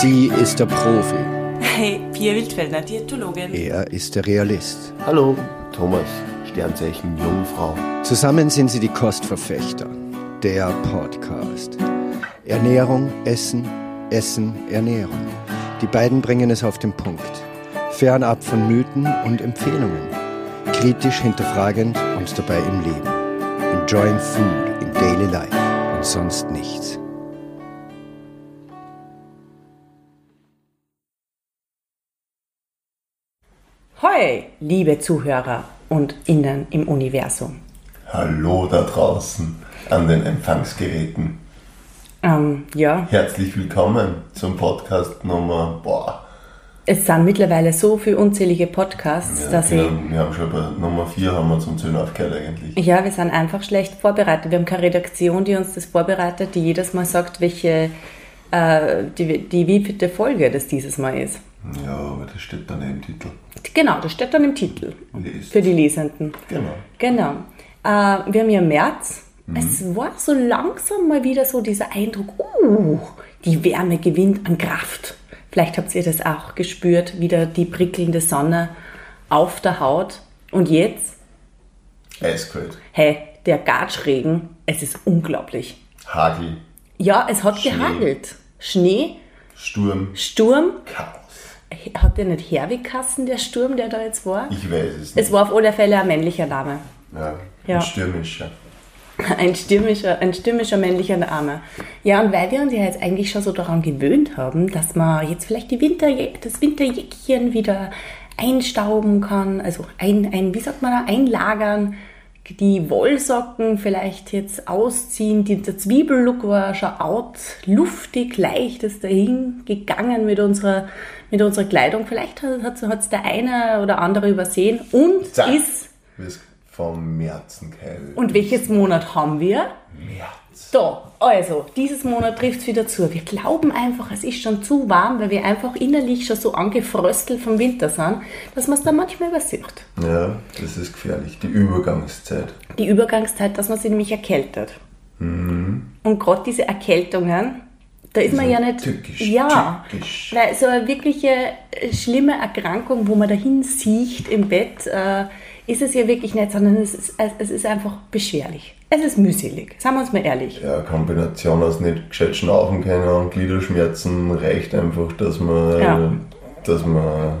Sie ist der Profi. Hey, Pia Wildfellner, Diätologin. Er ist der Realist. Hallo, Thomas, Sternzeichen Jungfrau. Zusammen sind sie die Kostverfechter. Der Podcast. Ernährung, Essen, Essen, Ernährung. Die beiden bringen es auf den Punkt. Fernab von Mythen und Empfehlungen. Kritisch hinterfragend und dabei im Leben. Enjoying food in daily life und sonst nichts. Hoi, liebe Zuhörer und Innen im Universum. Hallo da draußen an den Empfangsgeräten. Ähm, ja, Herzlich willkommen zum Podcast Nummer, boah, es sind mittlerweile so viele unzählige Podcasts, ja, dass wir, ich. haben, wir haben schon bei Nummer 4 haben wir zum Zählen aufgehört eigentlich. Ja, wir sind einfach schlecht vorbereitet. Wir haben keine Redaktion, die uns das vorbereitet, die jedes Mal sagt, welche, äh, die, die wievielte Folge das dieses Mal ist. Ja, aber das steht dann im Titel. Genau, das steht dann im Titel. Lest. Für die Lesenden. Genau. Genau. Äh, wir haben ja März. Mhm. Es war so langsam mal wieder so dieser Eindruck, uh, die Wärme gewinnt an Kraft. Vielleicht habt ihr das auch gespürt, wieder die prickelnde Sonne auf der Haut. Und jetzt, Eiskalt. hey, der Gatschregen, es ist unglaublich. Hagel, Ja, es hat Schnee. gehagelt. Schnee, Sturm, Sturm. Chaos. Hat der nicht Herwigkassen, der Sturm, der da jetzt war? Ich weiß es nicht. Es war auf alle Fälle ein männlicher Name. ja, Ja. ein stürmischer. Ein stürmischer, ein stürmischer männlicher Name. Ja, und weil wir uns ja jetzt eigentlich schon so daran gewöhnt haben, dass man jetzt vielleicht die Winter, das Winterjäckchen wieder einstauben kann, also ein, ein, wie sagt man da, einlagern, die Wollsocken vielleicht jetzt ausziehen, die, der Zwiebellook war schon out, luftig, leicht ist dahin gegangen mit unserer, mit unserer Kleidung. Vielleicht hat es der eine oder andere übersehen und Zack. ist, vom Märzen und welches Monat haben wir? März. So, also, dieses Monat trifft es wieder zu. Wir glauben einfach, es ist schon zu warm, weil wir einfach innerlich schon so angefröstelt vom Winter sind, dass man es dann manchmal übersieht. Ja, das ist gefährlich. Die Übergangszeit. Die Übergangszeit, dass man sich nämlich erkältet. Und gerade diese Erkältungen, da ist man ja nicht. tückisch, ja, tückisch. weil so eine wirkliche äh, schlimme Erkrankung, wo man dahin sieht im Bett, äh, ist es ja wirklich nicht, sondern es ist, es ist einfach beschwerlich. Es ist mühselig, sagen wir uns mal ehrlich. Ja, Kombination aus nicht gescheit schnaufen können und Gliederschmerzen reicht einfach, dass man, Ja. dass man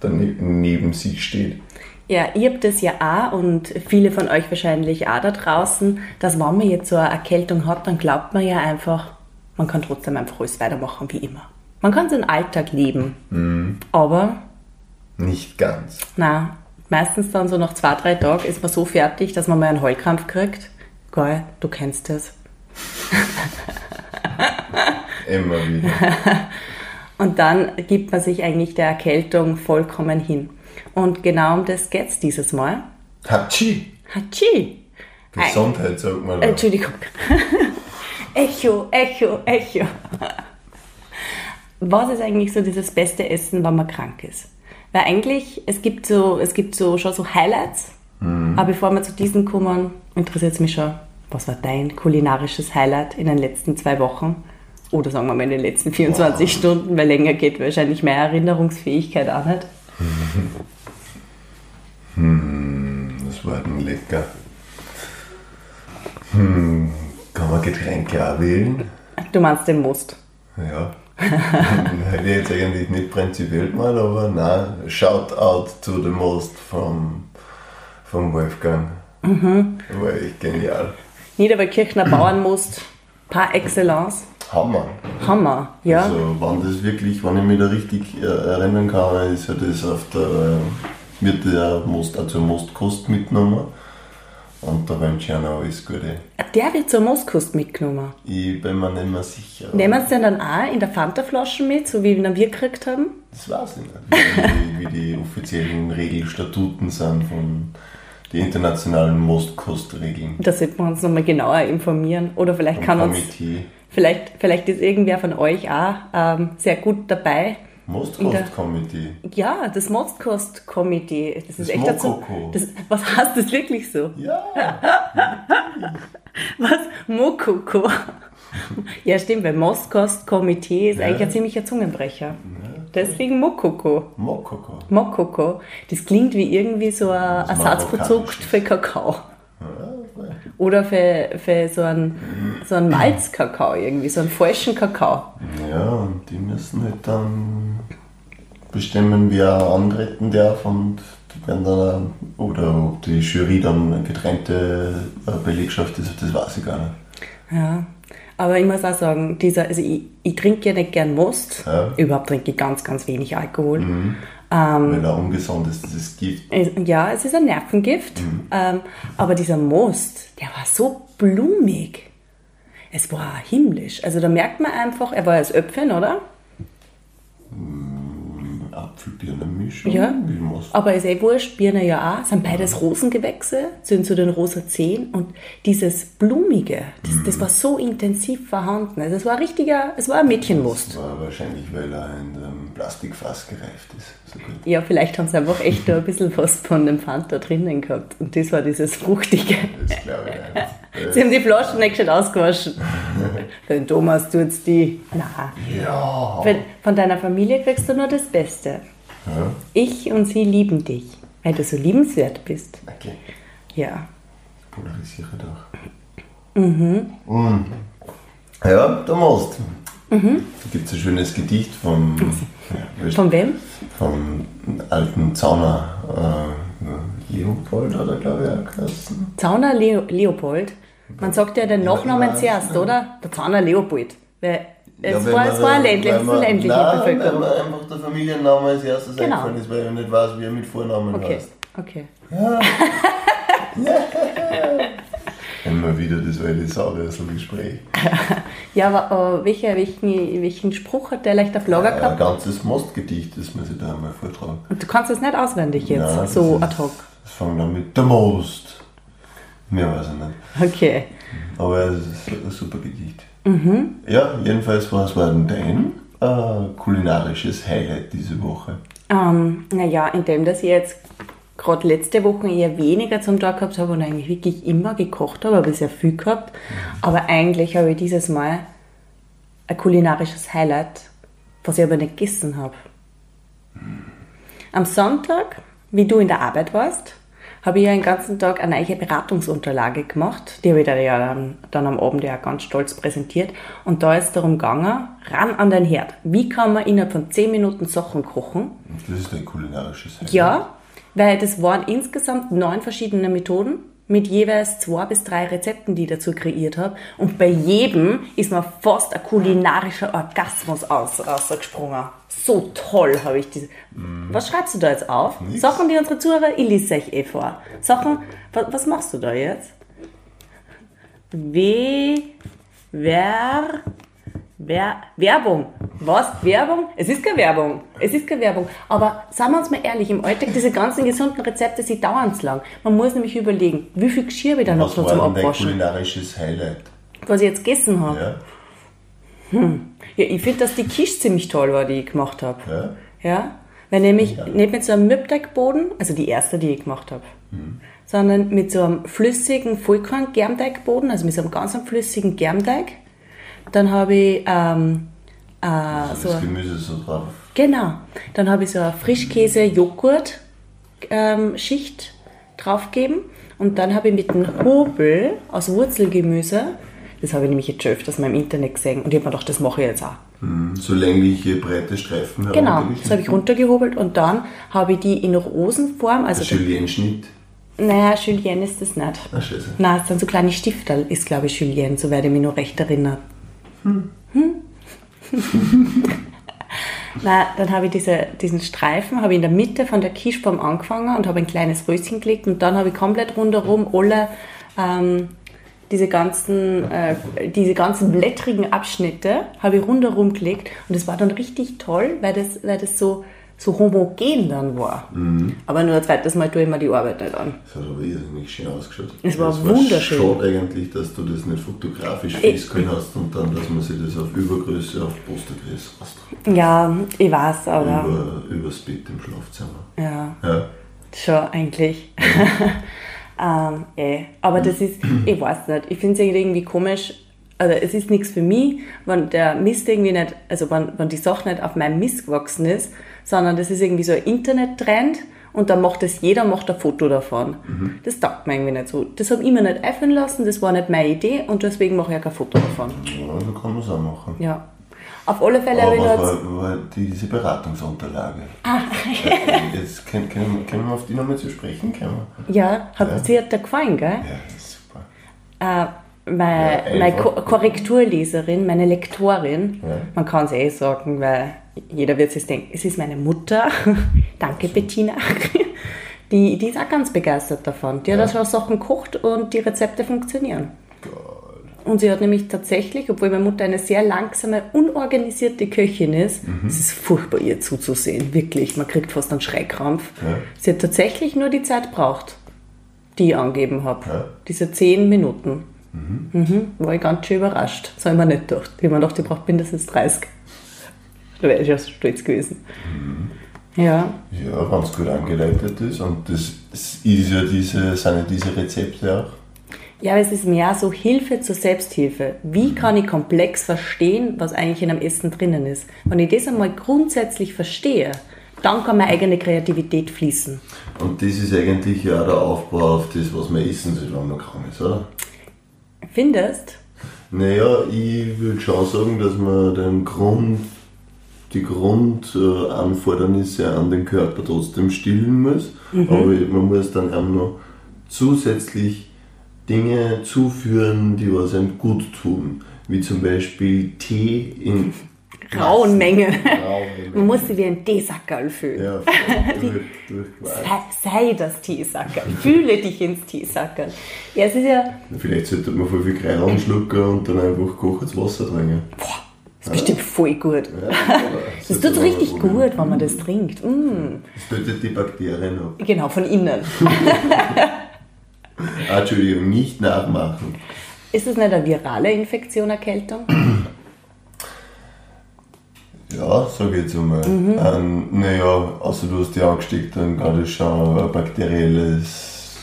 dann neben sich steht. Ja, ihr habt das ja auch und viele von euch wahrscheinlich auch da draußen, dass wenn man jetzt so eine Erkältung hat, dann glaubt man ja einfach, man kann trotzdem einfach alles weitermachen wie immer. Man kann seinen Alltag leben, aber Nicht ganz. na, meistens dann so nach zwei, drei Tagen ist man so fertig, dass man mal einen Heulkrampf kriegt. Geil, du kennst das. Immer wieder. Und dann gibt man sich eigentlich der Erkältung vollkommen hin. Und genau um das geht's dieses Mal. Hatschi! Hatschi! Gesundheit, sagt man. da. Entschuldigung. Echo, Echo, Echo. Was ist eigentlich so dieses beste Essen, wenn man krank ist? Weil eigentlich, es gibt so, es gibt so schon so Highlights. Aber bevor wir zu diesen kommen, interessiert es mich schon, was war dein kulinarisches Highlight in den letzten zwei Wochen? Oder sagen wir mal in den letzten 24 Stunden, weil länger geht wahrscheinlich mehr Erinnerungsfähigkeit auch nicht. Das war denn lecker. Hm, kann man Getränke auch wählen? Du meinst den Most. Ja. Hätte ich jetzt eigentlich nicht prinzipiell mal, aber nein, shout out to the most vom, vom Wolfgang. War echt genial. Niederwaldkirchner Bauernmost par excellence. Hammer. Hammer, ja. Also, wenn das wirklich, wenn ich mich da richtig äh, erinnern kann, ist ja das auf der, wird der Most, also Mostkost mitgenommen. Und da wünsche ich auch noch alles Gute. Der wird zur Mostkost mitgenommen. Ich bin mir nicht mehr sicher. Nehmen Sie den dann auch in der Fanta-Flasche mit, so wie wir ihn gekriegt haben? Das weiß ich nicht, wie, wie die offiziellen Regelstatuten sind von den internationalen Mostkostregeln. Da sollten wir uns nochmal genauer informieren. Oder vielleicht Vom kann uns, Komitee. vielleicht, vielleicht ist irgendwer von euch auch ähm, sehr gut dabei. Mostkostkomitee. Ja, das Mostkost-Komitee. Das ist Das echt dazu. Das, was heißt das wirklich so? Ja, Was? Mokoko. Ja, stimmt, weil Mostkost-Komitee ist Ja. eigentlich ein ziemlicher Zungenbrecher. Deswegen Mokoko. Mokoko. Mokoko. Das klingt wie irgendwie so ein Marokkanisches. für Kakao. Oder für, für so einen, so einen Malzkakao irgendwie, so einen falschen Kakao. Ja, und die müssen halt dann bestimmen, wer antreten darf und die werden dann, oder ob die Jury dann eine getrennte äh, Belegschaft ist, das weiß ich gar nicht. Ja. Aber ich muss auch sagen, dieser, also ich, ich trinke ja nicht gern Most. Ja. Mhm. Überhaupt trinke ich ganz, ganz wenig Alkohol. Weil er ungesund ist, dieses Gift. Es- Ja, es ist ein Nervengift. Mhm. Ähm, aber dieser Most, der war so blumig. Es war himmlisch. Also da merkt man einfach, er war als Öpfchen, oder? Apfelbirnenmischung. Ja. Aber ist eh wurscht, Birne ja auch, sind beides Rosengewächse, sind zu den rosa Zehen und dieses Blumige, das, das war so intensiv vorhanden. Also es war ein richtiger, es war ein Mädchenmust. Das war wahrscheinlich, weil er in einem Plastikfass gereift ist. Ja, vielleicht haben sie einfach echt da ein bisschen was von dem Fanta drinnen gehabt und das war dieses Fruchtige. Das glaube ich nicht. Sie haben die Flaschen nicht gescheit ausgewaschen. Den Thomas tut's die. Nein. Ja. Von- Von deiner Familie kriegst du nur das Beste. ja. Ich und sie lieben dich, weil du so liebenswert bist. Okay. Ja. Polarisiere doch. Mhm. Ja, der Most. Mhm. Da gibt es ein schönes Gedicht vom, ja, Von wem? vom alten Zauner äh, Leopold oder glaube ich auch geheißen. Zauner Leo Leopold. Man sagt ja den Nachnamen Ja, zuerst, oder? Der Zauner Leopold. Weil es, wenn war, man- es war ist eine man- ländliche nein, Bevölkerung. Wenn man einfach der Familienname als erstes Genau. eingefallen ist, weil ich nicht weiß, wie er mit Vornamen Okay, heißt. okay. Immer wieder das alte Saurösel-Gespräch. Ja, aber äh, welcher, welchen, welchen Spruch hat der leicht auf Lager Ein gehabt? ganzes Mostgedicht, das muss ich da einmal vortragen. Und du kannst das nicht auswendig jetzt, Nein, so ist- ad hoc. Das fängt an mit der Most. Mehr weiß ich nicht. Okay. Aber es ist ein super Gedicht. Mhm. Ja, jedenfalls, was war denn dein äh, kulinarisches Highlight diese Woche? Ähm, naja, indem dass ich jetzt gerade letzte Woche eher weniger zum Tag gehabt habe und eigentlich wirklich immer gekocht habe, habe ich sehr viel gehabt. Aber eigentlich habe ich dieses Mal ein kulinarisches Highlight, was ich aber nicht gegessen habe. Am Sonntag, wie du in der Arbeit warst, habe ich ja den ganzen Tag eine neue Beratungsunterlage gemacht. Die habe ich dann ja dann, dann am Abend ja ganz stolz präsentiert. Und da ist darum gegangen, ran an den Herd. Wie kann man innerhalb von 10 Minuten Sachen kochen? Das ist dein kulinarisches Highlight. Ja, weil das waren insgesamt neun verschiedene Methoden mit jeweils zwei bis drei Rezepten, die ich dazu kreiert habe. Und bei jedem ist mir fast ein kulinarischer Orgasmus aus, rausgesprungen. So toll habe ich diese. Was schreibst du da jetzt auf? Nix. Sachen, die unsere Zuhörer, ich lese euch eh vor. Sachen, was, was machst du da jetzt? W, wer, Wer Werbung. Was? Werbung? Es ist keine Werbung. Es ist keine Werbung. Aber sagen wir uns mal ehrlich, im Alltag, diese ganzen gesunden Rezepte, sie dauern zu lang. Man muss nämlich überlegen, wie viel Geschirr ich da noch Was so war zum Abwaschen, kulinarisches Highlight? was ich jetzt gegessen habe. Ja? Ja, ich finde, dass die Quiche ziemlich toll war, die ich gemacht habe. Ja? Ja? Weil nämlich nicht mit so einem Mürbteigboden, also die erste, die ich gemacht habe, sondern mit so einem flüssigen Vollkorn-Germteigboden, also mit so einem ganz flüssigen Germteig. Dann habe ich ähm, äh, Also so das Gemüse so drauf. Genau. Dann habe ich so eine Frischkäse-Joghurt-Schicht draufgegeben. Und dann habe ich mit einem Hobel aus Wurzelgemüse, das habe ich nämlich jetzt schon öfters mal im Internet gesehen, und ich habe mir gedacht, das mache ich jetzt auch. Hm, So längliche, breite Streifen Genau, das habe ich runtergehobelt und dann habe ich die in Rosenform, also Julienne-Schnitt. naja, Julienne ist das nicht. Ah, scheiße. Nein, es sind so kleine Stifterl, ist glaube ich Julienne, soweit ich mich noch recht erinnere. Hm. Na, dann habe ich diese, diesen Streifen habe ich in der Mitte von der Kirschbaum angefangen und habe ein kleines Röschen gelegt und dann habe ich komplett rundherum alle ähm, diese ganzen, äh, diese ganzen blättrigen Abschnitte habe ich rundherum gelegt und das war dann richtig toll, weil das, weil das so, so homogen dann war. Aber nur ein zweites Mal tue ich mir die Arbeit nicht an. Das hat aber irrsinnig schön ausgeschaut. Es war Es wunderschön. Schade eigentlich, dass du das nicht fotografisch festgehalten hast und dann, dass man sich das auf Übergröße, auf Postergröße ausdruckt. Ja, ich weiß, aber Über, übers Bett im Schlafzimmer. ja, Ja. schon eigentlich. ähm, eh. Aber das ist, ich weiß nicht, ich finde es irgendwie komisch. Also es ist nichts für mich, wenn der Mist irgendwie nicht, also wenn, wenn die Sache nicht auf meinem Mist gewachsen ist, sondern das ist irgendwie so ein Internettrend und dann macht das jeder, macht ein Foto davon. Das taugt mir irgendwie nicht so. Das habe ich mir nicht einfallen lassen, das war nicht meine Idee und deswegen mache ich auch kein Foto davon. Ja, so kann man es auch machen. Ja. Auf alle Fälle habe ich war, war diese Beratungsunterlage? Ah. Jetzt können, können, können wir auf die nochmal zu sprechen kommen? ja, hat, Ja. sie hat dir gefallen, gell? Ja, super. Äh, meine, Ja, meine Korrekturleserin, meine Lektorin, Ja. man kann es eh sagen, weil jeder wird sich denken, es ist meine Mutter. Danke, Bettina. Die, die ist auch ganz begeistert davon. Die hat Ja. auch schon Sachen gekocht und die Rezepte funktionieren. Geil. Und sie hat nämlich tatsächlich, obwohl meine Mutter eine sehr langsame, unorganisierte Köchin ist, Mhm. es ist furchtbar, ihr zuzusehen, wirklich. Man kriegt fast einen Schreikrampf. Sie hat tatsächlich nur die Zeit braucht, die ich angegeben habe. Diese zehn Minuten. Mhm. War ich ganz schön überrascht. Das habe ich mir nicht gedacht. Ich habe mir gedacht, ich brauche mindestens 30. Da wäre ich ja stolz gewesen. Ja, Ja, wenn es gut angeleitet ist und das ist ja diese, sind ja diese Rezepte auch. Ja, aber es ist mehr so Hilfe zur Selbsthilfe. Wie kann ich komplex verstehen, was eigentlich in einem Essen drinnen ist? Wenn ich das einmal grundsätzlich verstehe, dann kann meine eigene Kreativität fließen. Und das ist eigentlich ja der Aufbau auf das, was man essen soll, wenn man krank ist, oder? Findest? Naja, ich würde schon sagen, dass man den Grund, die Grundanfordernisse an den Körper trotzdem stillen muss. Aber man muss dann auch noch zusätzlich Dinge zuführen, die was einem gut tun. Wie zum Beispiel Tee in Rauen Mengen. rauen Man muss sich wie ein Teesackerl fühlen. Ja, durch, durchquatscht. Sei, sei das Teesackerl. Fühle dich ins Teesackerl. Ja, es ist ja Vielleicht sollte man voll viel Kreide anschlucken und dann einfach kochendes Wasser trinken. das ist bestimmt voll gut. Das Das tut richtig gut, wenn man das trinkt. Mm. Das tötet die Bakterien ab. Genau, von innen. Ah, Entschuldigung, nicht nachmachen. Ist es nicht eine virale Infektion, Erkältung? Ja, sag ich jetzt einmal. Ähm, naja, außer du hast die angesteckt, dann gerade schon bakterielles,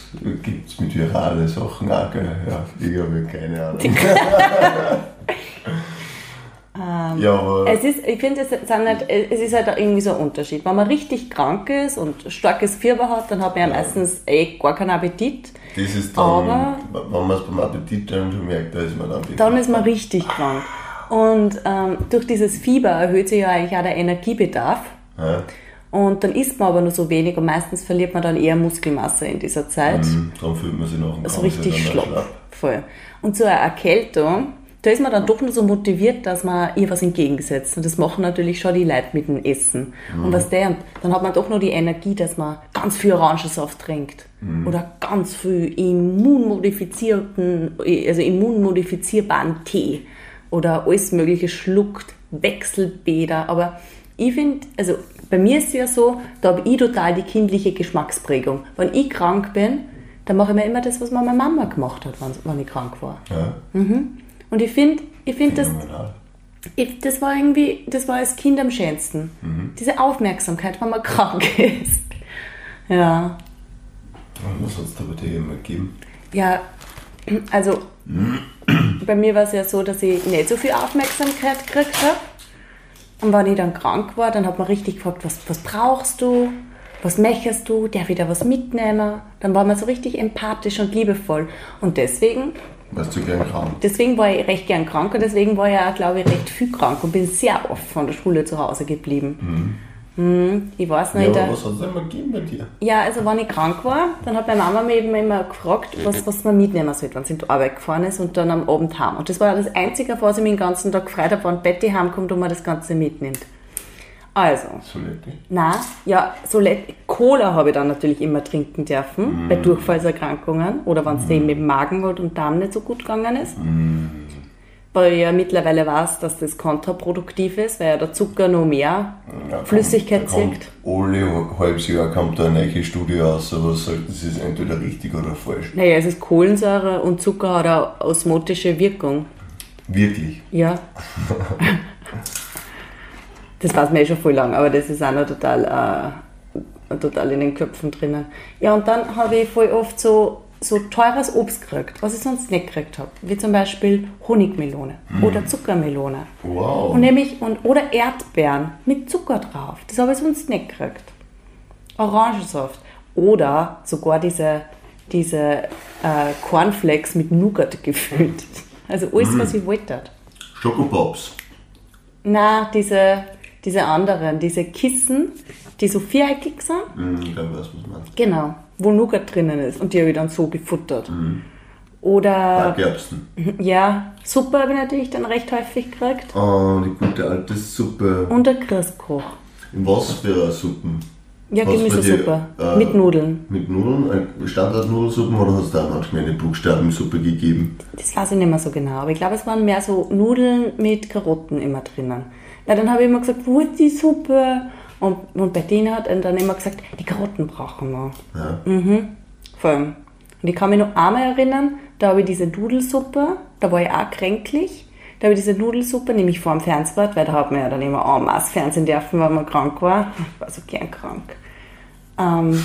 gibt es mit virale Sachen auch, gell? Ja, ich habe keine Ahnung. ja, aber Es ist, ich finde, es, sind nicht, es ist halt irgendwie so ein Unterschied. Wenn man richtig krank ist und starkes Fieber hat, dann hat man ja meistens eh gar keinen Appetit. das ist dann, aber- wenn man es beim Appetit dann schon merkt, da ist man dann. Dann ist man richtig krank. Und ähm, durch dieses Fieber erhöht sich ja eigentlich auch der Energiebedarf. Ja, Und dann isst man aber nur so wenig und meistens verliert man dann eher Muskelmasse in dieser Zeit. mhm, darum fühlt man sich nach dem So Kranksein richtig auch schlapp. Voll. Und so eine Erkältung, da ist man dann doch nur so motiviert, dass man ihr was entgegensetzt. Und das machen natürlich schon die Leute mit dem Essen. Und was der, dann hat man doch nur die Energie, dass man ganz viel Orangensaft trinkt. Oder ganz viel immunmodifizierten, also immunmodifizierbaren Tee. Oder alles mögliche schluckt, Wechselbäder. Aber ich finde, also bei mir ist es ja so, da habe ich total die kindliche Geschmacksprägung. Wenn ich krank bin, dann mache ich mir immer das, was meine Mama gemacht hat, wenn, ich krank war. Ja, Und ich finde, ich finde das, ich, das war irgendwie, das war als Kind am schönsten. Diese Aufmerksamkeit, wenn man krank ist. Ja. Und was hat es da bei dir immer gegeben? Ja, also bei mir war es ja so, dass ich nicht so viel Aufmerksamkeit gekriegt habe. Und wenn ich dann krank war, dann hat man richtig gefragt, was, was brauchst du? Was möchtest du? Ich da was mitnehmen? Dann war man so richtig empathisch und liebevoll. Und deswegen, Warst du gern krank? deswegen war ich recht gern krank und deswegen war ich auch, glaube ich, recht viel krank und bin sehr oft von der Schule zu Hause geblieben. Mhm. Ich weiß noch, Ja, aber was hat es immer gegeben bei dir? ja, also wenn ich krank war, dann hat meine Mama mir eben immer gefragt, was, was man mitnehmen sollte, wenn sie in die Arbeit gefahren ist und dann am Abend heim. Und das war das Einzige, was ich mich den ganzen Tag gefreut habe, wenn Betty heimkommt und man das Ganze mitnimmt. Also, Soletti. na, ja, so Let- Cola habe ich dann natürlich immer trinken dürfen, bei Durchfallserkrankungen oder wenn es eben mit dem Magen und Darm nicht so gut gegangen ist. Weil ja mittlerweile weiß, dass das kontraproduktiv ist, weil ja der Zucker noch mehr Ja, Flüssigkeit kommt, zieht. Alle halbes Jahr kommt da eine neue Studie raus, aber sagt, das ist entweder richtig oder falsch. Naja, es ist Kohlensäure und Zucker hat eine osmotische Wirkung. Wirklich. Ja. das weiß man eh schon voll lang, aber das ist auch noch total, äh, total in den Köpfen drinnen. Ja, und dann habe ich voll oft so so teures Obst gekriegt, was ich sonst nicht gekriegt habe. Wie zum Beispiel Honigmelone oder Zuckermelone. Wow. Und nämlich, und, oder Erdbeeren mit Zucker drauf. Das habe ich sonst nicht gekriegt. Orangensaft. Oder sogar diese, diese äh, Cornflakes mit Nougat gefüllt. Also alles, was ich wollte. Schokopops. Na, diese, diese anderen, diese Kissen, die so viereckig sind. Hm, ich glaube, ich weiß, was du meinst. Genau, wo Nougat drinnen ist. Und die habe ich dann so gefuttert. Oder, Bergerbsen. ja, Suppe habe ich natürlich dann recht häufig gekriegt. Oh, die gute alte Suppe. Und der Christkoch. In was für Suppen? Ja, Gemüsesuppe. äh, mit Nudeln. Mit Nudeln? Äh, Standardnudelsuppen oder hast du da manchmal eine Buchstabensuppe gegeben? Das weiß ich nicht mehr so genau. Aber ich glaube, es waren mehr so Nudeln mit Karotten immer drinnen. Weil dann habe ich immer gesagt, wo ist die Suppe? Und, und bei denen hat er dann immer gesagt, die Karotten brauchen wir. Ja. Vor allem. Und ich kann mich noch einmal erinnern, da habe ich diese Nudelsuppe, da war ich auch kränklich, da habe ich diese Nudelsuppe, nämlich vor dem Fernsehbad, weil da hat man ja dann immer en masse Fernsehen dürfen, weil man krank war. Ich war so gern krank. Ähm,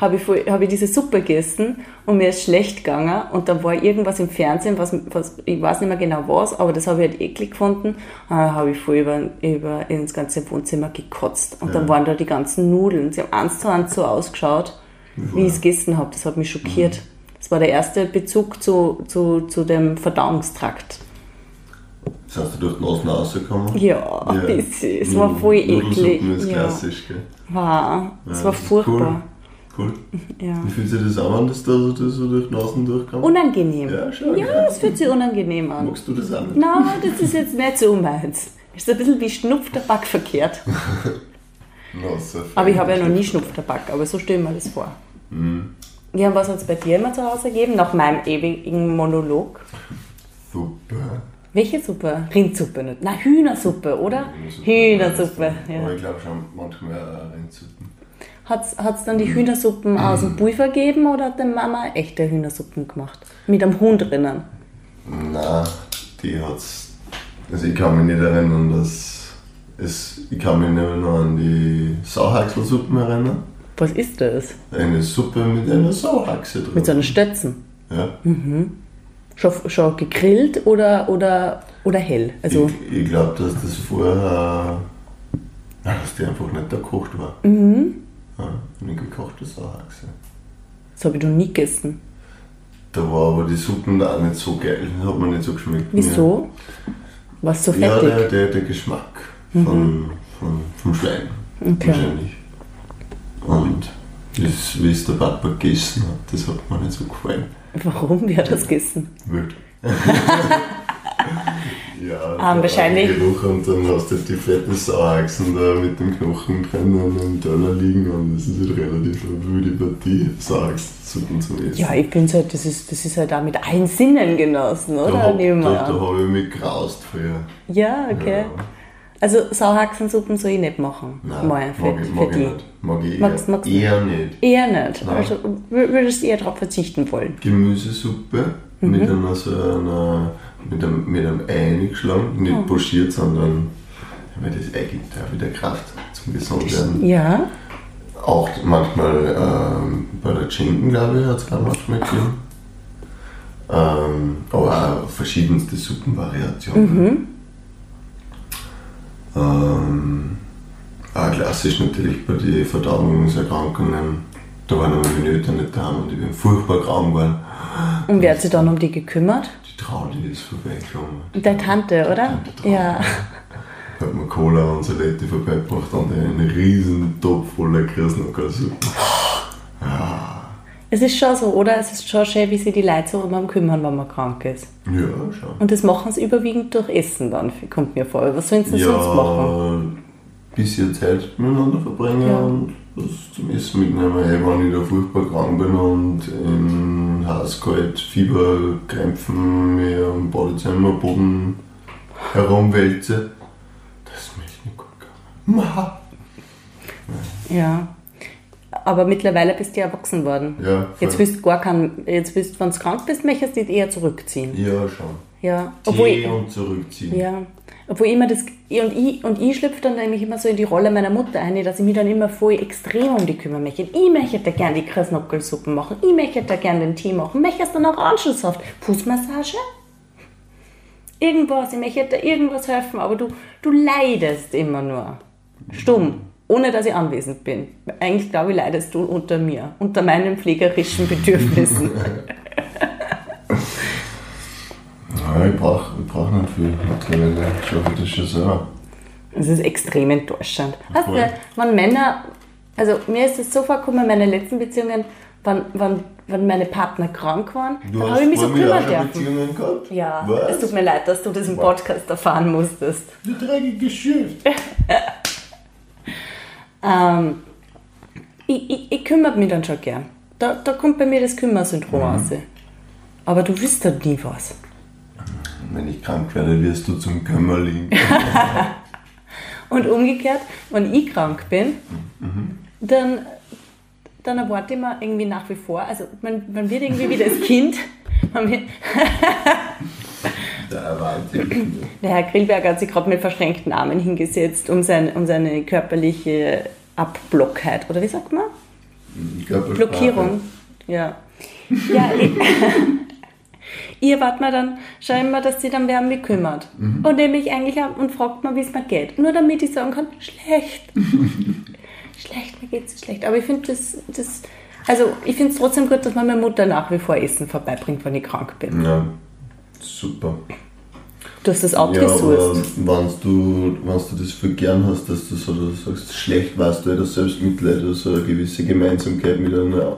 habe ich, voll- habe ich diese Suppe gegessen und mir ist schlecht gegangen und dann war irgendwas im Fernsehen, was, was ich weiß nicht mehr genau was, aber das habe ich halt eklig gefunden. Und dann habe ich voll über, über ins ganze Wohnzimmer gekotzt und dann waren da die ganzen Nudeln. Sie haben eins zu eins so ausgeschaut, wie ich es gegessen habe. Das hat mich schockiert. Das war der erste Bezug zu, zu, zu dem Verdauungstrakt. Das heißt, du durch die Nase rausgekommen? Ja, ein bisschen. Es war voll eklig. Nudelsuppen ist Ja. klassisch, gell? War, es Ja, war furchtbar. Cool. Ja. Wie fühlt sich das an, wenn das da so, das so durch die Nasen durchkommt? Unangenehm. Ja, schon, Ja, es fühlt sich unangenehm an. Magst du das nicht? Nein, das ist jetzt nicht so meins. Ist ein bisschen wie Schnupftabak verkehrt. Na, so Aber ich habe ja noch nie. Schnupftabak, aber so stellen wir das vor. Mhm. Ja, was hat es bei dir immer zu Hause gegeben? Nach meinem ewigen Monolog. Super. Welche Suppe? Rindsuppe nicht. Na, Hühnersuppe, oder? Hühnersuppe, Aber ja. ich glaube schon manchmal Rindsuppen. Hat es dann die Hühnersuppen aus dem Pulver gegeben oder hat deine Mama echte Hühnersuppen gemacht? Mit einem Huhn drinnen? Nein, die hat's. Also ich kann mich nicht erinnern, dass es. Ich kann mich nicht nur an die Sauhaxelsuppen erinnern. Was ist das? Eine Suppe mit einer Sauhaxe drin. Mit so einem Stötzen. ja. Schon, schon gegrillt oder, oder, oder hell? Also, ich ich glaube, dass das vorher. dass die einfach nicht da gekocht war. Mhm. Ja, eine gekochte Sauhaxe. das habe ich noch nie gegessen. Da war aber die Suppen da auch nicht so geil. Hat mir nicht so geschmeckt. Wieso? War es so Ja, fettig? der, der, der Geschmack von, von, vom Schwein. Okay. Wahrscheinlich. Und das, wie es der Papa gegessen hat, das hat mir nicht so gefallen. Warum? Wie hat das gegessen? Wild. ja, der wahrscheinlich- und dann hast du die fetten Sauachsen da mit dem Knochen drinnen im Teller liegen und das ist halt relativ eine wilde Partie, Sauachsensuppen zu essen. Ja, ich finde halt, das ist, das ist halt auch mit allen Sinnen genossen, da oder? hab, da, da an. habe ich mich graust früher. Ja, okay. Ja. Also Sauhaxensuppen soll ich nicht machen. Nein, Mal für, mag, ich, für mag ich die. nicht. Mag ich eher, Magst- eher nicht. Eher nicht. Nein. Also wür- würdest du eher darauf verzichten wollen. Gemüsesuppe Mhm. mit einer so einer mit einem, mit einem Ei eingeschlagen, nicht Oh. pochiert, sondern weil das Ei gibt ja wieder Kraft zum Gesundwerden. Ja. Auch manchmal ähm, bei der Schinken, glaube ich, hat es auch manchmal gegeben. Ähm, aber auch verschiedenste Suppenvariationen. Mhm. Ähm, auch klassisch natürlich bei den Verdauungserkrankungen. Da waren meine Eltern nicht da und ich bin furchtbar krank geworden. Und wer hat sich dann um die gekümmert? Traudi ist vorbeigekommen. Deine Tante, oder? Tante Traudi. Ja. Hat mir Cola und Salette vorbeigebracht und einen riesen Topf voller Krasnockersuppe. Es ist schon so, oder? Es ist schon schön, wie sich die Leute so um einen kümmern, wenn man krank ist. Ja, schon. Und das machen sie überwiegend durch Essen dann, kommt mir vor. Was sollen sie denn sonst machen? Ja, bisschen Zeit miteinander verbringen Ja. und was zum Essen mitnehmen. Hey, wenn ich da furchtbar krank bin und in heiß-kalt Fieberkrämpfen mir am Badezimmerboden herumwälze, das ist mir echt nicht gut gegangen. Ma. Ja. Aber mittlerweile bist du ja erwachsen worden. Ja, Jetzt willst du gar kein, jetzt willst, wenn du krank bist, möchtest du dich eher zurückziehen. Ja, schon. Ja. Obwohl, Tee und zurückziehen. ja. Obwohl immer das, und ich, und ich schlüpfe dann nämlich immer so in die Rolle meiner Mutter ein, dass ich mich dann immer voll extrem um die kümmern möchte. Ich möchte da gerne die Krasnockelsuppe machen, ich möchte da gerne den Tee machen, möchte dann Orangensaft, Fußmassage, irgendwas, ich möchte da irgendwas helfen, aber du, du leidest immer nur. Stumm, ohne dass ich anwesend bin. Eigentlich glaube ich, leidest du unter mir, unter meinen pflegerischen Bedürfnissen. Ja, ich brauche ich brauch nicht viel. Mittlerweile schaffe ich das schon selber. Das ist extrem enttäuschend. Weißt du, wenn Männer, also mir ist es so vorgekommen, meine letzten Beziehungen, wenn, wenn, wenn meine Partner krank waren, Du dann habe ich mich so kümmern dürfen. Beziehungen gehabt? Ja, Was? es tut mir leid, dass du das im Podcast erfahren musstest. Du dreckige Schiff. Ähm, ich, ich, ich kümmere mich dann schon gern. Da, da kommt bei mir das Kümmersyndrom raus. Aber du wirst dann nie was. Wenn ich krank werde, wirst du zum Kämmerling. Und umgekehrt, wenn ich krank bin, dann, dann erwarte ich mir irgendwie nach wie vor, also man, man wird irgendwie wie das Kind. Der Herr Grillberger hat sich gerade mit verschränkten Armen hingesetzt, um, sein, um seine körperliche Abblockheit, oder wie sagt man? Blockierung. Ja. Ja, ich, ich erwarte mir dann schon immer, dass sie dann wer um mich kümmert. Und nämlich eigentlich auch und fragt mal, wie es mir geht. Nur damit ich sagen kann, schlecht. schlecht, mir geht's schlecht. Aber ich finde das, das, also ich finde es trotzdem gut, dass meine Mutter nach wie vor Essen vorbeibringt, wenn ich krank bin. Ja, super. Du hast das Ja, aber outgesourced. wenn du, wenn's du das für gern hast, dass du so du sagst, schlecht warst du ja das Selbstmitleid oder so eine gewisse Gemeinsamkeit mit, einer,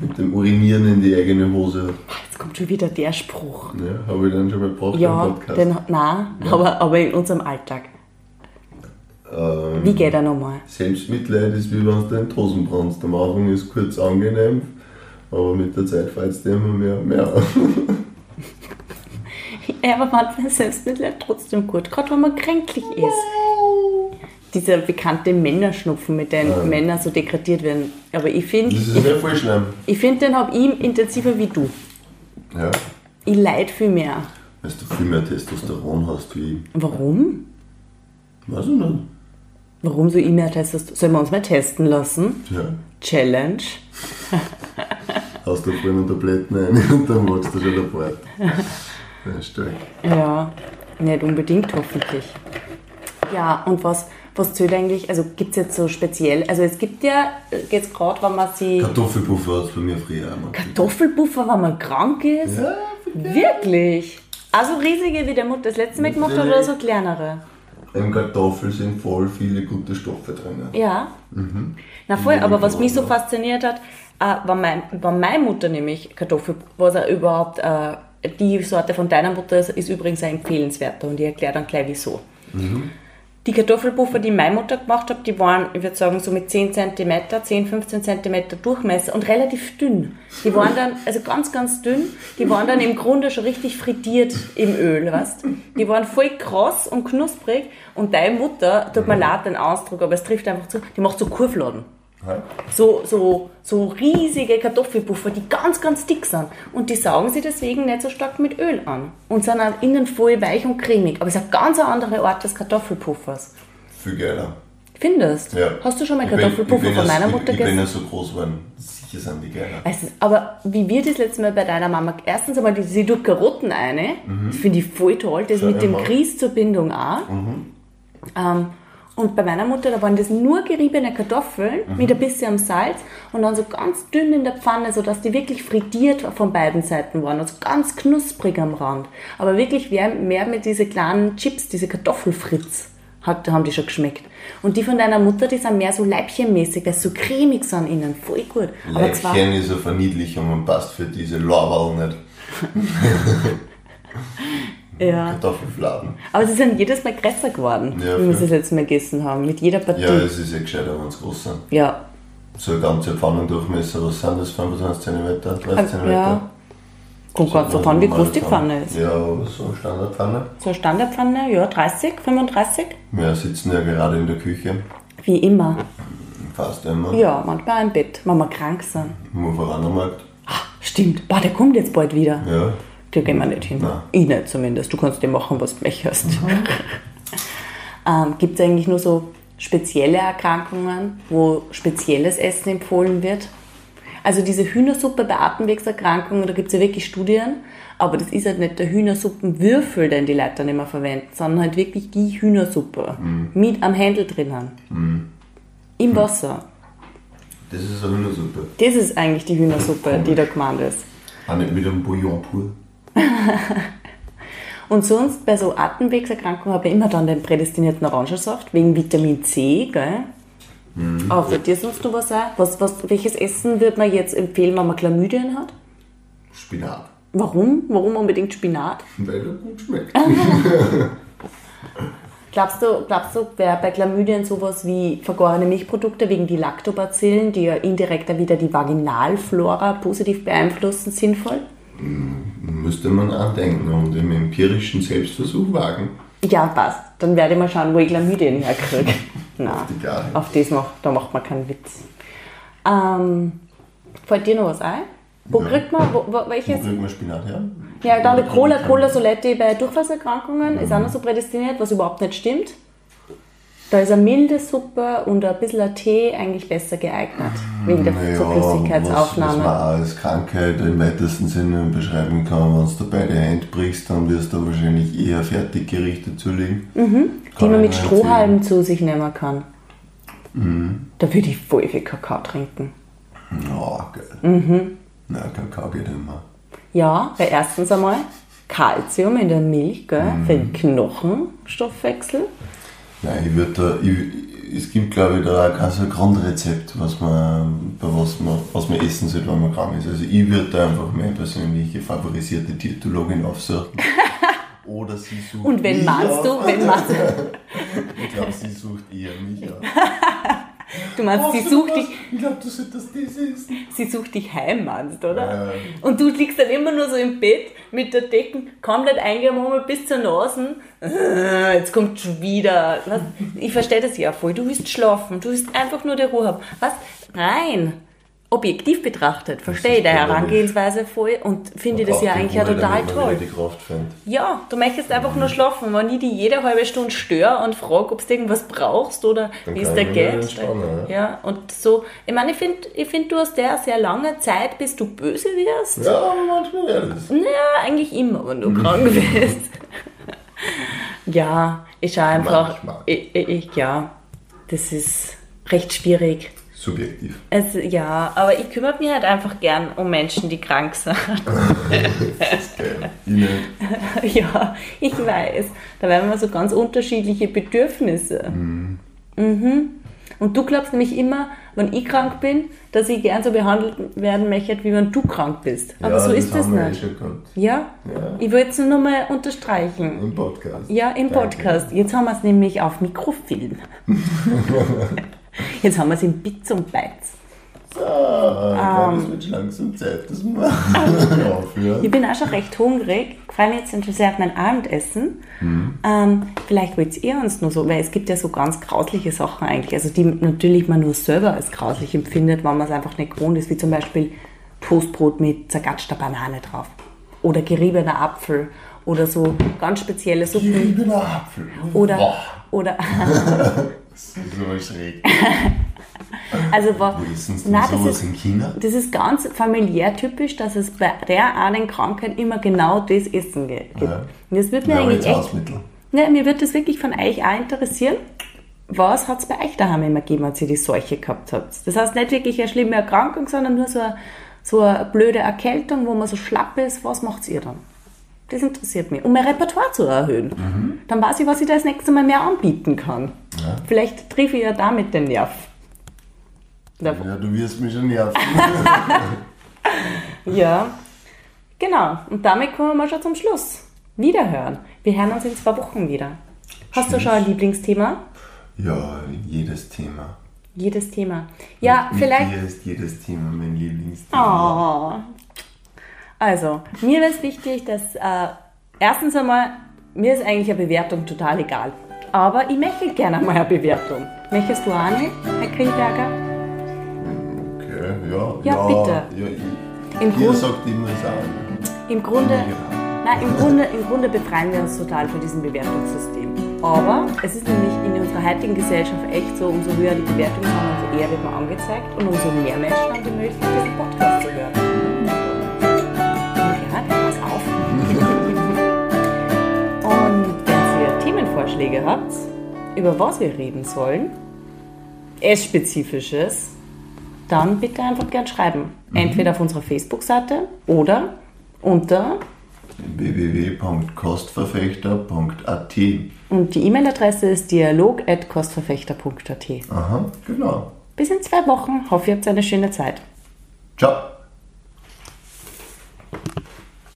mit dem Urinieren in die eigene Hose. Jetzt kommt schon wieder der Spruch. Ja, habe ich dann schon mal gebraucht Ja, im Podcast. den, nein, aber, aber in unserem Alltag. ähm, Wie geht er nochmal? Selbstmitleid ist wie wenn du in die Hosen brennst. Am Anfang ist kurz angenehm, aber mit der Zeit fällt es dir immer mehr und mehr. Ja, aber manchmal ist Selbstmitleid trotzdem gut, gerade wenn man kränklich ist. Dieser bekannte Männerschnupfen, mit dem Männer so degradiert werden. Aber ich finde, Das ist ja voll schlimm. ich find, den habe ich intensiver wie du. Ja. Ich leid viel mehr. Weil du viel mehr Testosteron hast wie ich. Warum? Weiß ich nicht. Warum so ich mehr testest? Sollen wir uns mal testen lassen? Ja. Challenge. Hast du vorhin Tabletten rein und dann magst du schon der Bart. Ja, stark. Ja, nicht unbedingt hoffentlich. Ja, und was, was zählt eigentlich, also gibt es jetzt so speziell, also es gibt ja jetzt gerade, wenn man sie Kartoffelpuffer hat es bei mir früher noch. Kartoffelpuffer, wenn man krank ist? Ja, Wirklich? Also riesige, wie der Mutter das letzte Mal gemacht hat, oder so kleinere? Im Kartoffel sind voll viele gute Stoffe drin. Ja. Na voll, aber was mich so fasziniert hat, äh, war, mein, war meine Mutter nämlich Kartoffel, was er überhaupt, äh, die Sorte von deiner Mutter ist, ist übrigens ein empfehlenswerter und ich erkläre dann gleich wieso. Die Kartoffelpuffer, die meine Mutter gemacht hat, die waren, ich würde sagen, so mit 10 cm, 10, 15 cm Durchmesser und relativ dünn. Die waren dann, also ganz, ganz dünn, die waren dann im Grunde schon richtig frittiert im Öl, weißt Die waren voll kross und knusprig und deine Mutter, tut mir leid den Ausdruck, aber es trifft einfach zu, die macht so Kurfladen. So, so, so riesige Kartoffelpuffer, die ganz, ganz dick sind. Und die saugen sie deswegen nicht so stark mit Öl an. Und sind auch innen voll weich und cremig. Aber es ist eine ganz andere Art des Kartoffelpuffers. Viel geiler. Findest? Ja. Hast du schon mal Ich Kartoffelpuffer ich von meiner ich, Mutter Ich bin ja gegessen? so groß geworden. Sicher sind die geiler. Ist, aber wie wir das letzte Mal bei deiner Mama, erstens einmal, die, sie tut Karotten eine, das finde ich voll toll, das Mhm. Schau mit dem. Grieß zur Bindung auch. Ähm, und bei meiner Mutter, da waren das nur geriebene Kartoffeln Mhm. mit ein bisschen Salz und dann so ganz dünn in der Pfanne, sodass die wirklich frittiert von beiden Seiten waren, also ganz knusprig am Rand. Aber wirklich mehr, mit diese kleinen Chips, diese Kartoffelfritz. Hat, haben die schon geschmeckt. Und die von deiner Mutter, die sind mehr so leibchenmäßig, weil sie so cremig sind innen. Voll gut. Aber zwar, Leibchen ist eine Verniedlichung und passt für diese Lorbeeren nicht. ja. Kartoffelfladen. Aber sie sind jedes Mal größer geworden, Ja, wie wir sie das letzte Mal gegessen haben. Mit jeder Partie. Ja, es ist ja gescheiter, wenn es groß sind. ja. So eine ganze Pfannendurchmesser, was sind das? 25 cm, 30 cm? ja. Kommt ganz drauf an, wie groß die Pfanne ist. Ja, so eine Standardpfanne. So eine Standardpfanne, ja, 30, 35? Wir sitzen ja gerade in der Küche, Wie immer. fast immer. Ja, manchmal im Bett, wenn wir krank sind. Im Uferanermarkt. Ah, stimmt. Boah, der kommt jetzt bald wieder. Ja. Da gehen wir nicht hin. Nein. Ich nicht zumindest. Du kannst dir machen, was du möchtest. ähm, Gibt es eigentlich nur so spezielle Erkrankungen, wo spezielles Essen empfohlen wird? Also diese Hühnersuppe bei Atemwegserkrankungen, da gibt es ja wirklich Studien, aber das ist halt nicht der Hühnersuppenwürfel, den die Leute dann immer verwenden, sondern halt wirklich die Hühnersuppe mit am Händel drinnen. Im Wasser. Das ist eine Hühnersuppe. Das ist eigentlich die Hühnersuppe, die da gemeint ist. Auch nicht mit einem Bouillon pur. Und sonst bei so Atemwegserkrankungen habe ich immer dann den prädestinierten Orangensaft wegen Vitamin C, gell? Aber für dir sonst noch was auch? Was, was, welches Essen würde man jetzt empfehlen, wenn man Chlamydien hat? Spinat. Warum? Warum unbedingt Spinat? Weil er gut schmeckt. Glaubst du, glaubst du, wäre bei Chlamydien sowas wie vergorene Milchprodukte wegen die Lactobacillen, die ja indirekt dann wieder die Vaginalflora positiv beeinflussen, sinnvoll? Müsste man andenken und im empirischen Selbstversuch wagen. Ja, passt. Dann werde ich mal schauen, wo ich Chlamydien herkriege. Nein, auf das macht, da macht man keinen Witz. Ähm, fällt dir noch was ein? Wo Ja. kriegt man, wo, wo, Wo welches? kriegt man Spinat her? Ja, dann die Cola, Cola Soletti bei Durchfallerkrankungen ist auch noch so prädestiniert, was überhaupt nicht stimmt. Da ist eine milde Suppe und ein bisschen Tee eigentlich besser geeignet, wegen der Naja, Flüssigkeitsaufnahme. Was, was man als Krankheit im weitesten Sinne beschreiben kann, wenn du beide Hände brichst, dann wirst du wahrscheinlich eher Fertiggerichte zulegen. Mhm. die man mit Strohhalmen zu sich nehmen kann. Mhm. Da würde ich voll viel Kakao trinken. Ja, geil. Mhm. Na, Kakao geht immer. Ja, weil erstens einmal Kalzium in der Milch, gell, Mhm. für den Knochenstoffwechsel. Nein, ich würde da, ich, es gibt glaube ich da auch kein so ein Grundrezept, was man, bei was man, was man essen sollte, wenn man krank ist. Also ich würde da einfach meine persönliche favorisierte Diätologin aufsuchen. Oder sie sucht Und wenn mich meinst auf. du, wenn meinst du, Ich glaube, sie sucht eher mich auf. du meinst, sie sucht dich, Ich glaube, du solltest das essen. sie sucht dich heim, meinst, oder? Ja. Und du liegst dann immer nur so im Bett mit der Decke komplett eingemummelt bis zur Nase. Äh, Jetzt kommt schon wieder. Was? Ich verstehe das ja voll. Du willst schlafen. Du willst einfach nur die Ruhe haben. Was? Rein. Objektiv betrachtet. Verstehe ich ist deine wunderlich. Herangehensweise voll und finde das ja die eigentlich ja total toll. die. Ja, du möchtest einfach nur schlafen. Wenn ich die jede halbe Stunde störe und frage, ob du irgendwas brauchst oder wie es dir geht. Ja, und so. Ich meine, ich finde, ich find, du hast der sehr lange Zeit, bis du böse wirst. Ja, manchmal das. Naja, eigentlich immer, wenn du krank bist. ja, ich schaue einfach. Manchmal. Ich, ich, ich, ja, das ist recht schwierig. Subjektiv. Es, ja, aber ich kümmere mich halt einfach gern um Menschen, die krank sind. Das ist geil. Ich nicht. ja, ich weiß. Da werden wir so ganz unterschiedliche Bedürfnisse. Mhm. Und du glaubst nämlich immer, wenn ich krank bin, dass ich gern so behandelt werden möchte, wie wenn du krank bist. Aber ja, so ist das wir eh nicht. gehabt. Ja? Ja. Ich will es nur noch mal unterstreichen. Im Podcast. Ja, im Danke. Podcast. Jetzt haben wir es nämlich auf Mikrofilm. Jetzt haben wir es in Bits und Bytes. So, ah, Ähm. es wird schon langsam Zeit, dass wir aufhören. Ich bin auch schon recht hungrig. Ich freue mich jetzt schon sehr auf mein Abendessen. Ähm, vielleicht wollt ihr uns nur so, weil es gibt ja so ganz grausliche Sachen eigentlich, also die natürlich man nur selber als grauslich empfindet, wenn man es einfach nicht gewohnt ist, wie zum Beispiel Toastbrot mit zergatschter Banane drauf oder geriebener Apfel oder so ganz spezielle Suppen Geriebener Apfel. oder Boah, oder das ist schräg. also Wo essen sie denn Nein, das sowas ist, in China? Das ist ganz familiär typisch, dass es bei der einen Krankheit immer genau das Essen gibt. Ja. Und das wird mir Ja, eigentlich echt, ne, mir wird das wirklich von euch auch interessieren. Was hat es bei euch daheim immer gegeben, als ihr die Seuche gehabt habt? Das heißt nicht wirklich eine schlimme Erkrankung, sondern nur so eine, so eine blöde Erkältung, wo man so schlapp ist. Was macht ihr dann? Das interessiert mich. Um mein Repertoire zu erhöhen. Dann weiß ich, was ich da das nächste Mal mehr anbieten kann. Ja. Vielleicht treffe ich ja damit den Nerv. Ja, du wirst mich schon nerven. Ja, genau. Und damit kommen wir schon zum Schluss. Wiederhören. Wir hören uns in zwei Wochen wieder. Hast du schon ein Lieblingsthema? ja, jedes Thema. Jedes Thema. Ja, Mit vielleicht. dir ist jedes Thema mein Lieblingsthema. Oh. Also, mir wäre es wichtig, dass äh, erstens einmal, mir ist eigentlich eine Bewertung total egal. Aber ich möchte gerne mal eine Bewertung. Möchtest du nicht, Herr Kriegberger? Okay, ja. Ja, bitte. Ja, ich, Im Grund- sagt immer es auch. Im Grunde, Ja. Nein, im Grunde, im Grunde befreien wir uns total von diesem Bewertungssystem. Aber es ist nämlich in unserer heutigen Gesellschaft echt so, umso höher die Bewertungen sind, umso eher wird man angezeigt und umso mehr Menschen haben die Möglichkeit, diesen Podcast Themenvorschläge habt, über was wir reden sollen, es spezifisches, dann bitte einfach gern schreiben. Entweder auf unserer Facebook-Seite oder unter www.kostverfechter.at. und die E-Mail-Adresse ist dialog.kostverfechter.at. Aha, genau. Bis in zwei Wochen. Hoffe, ihr habt eine schöne Zeit. Ciao.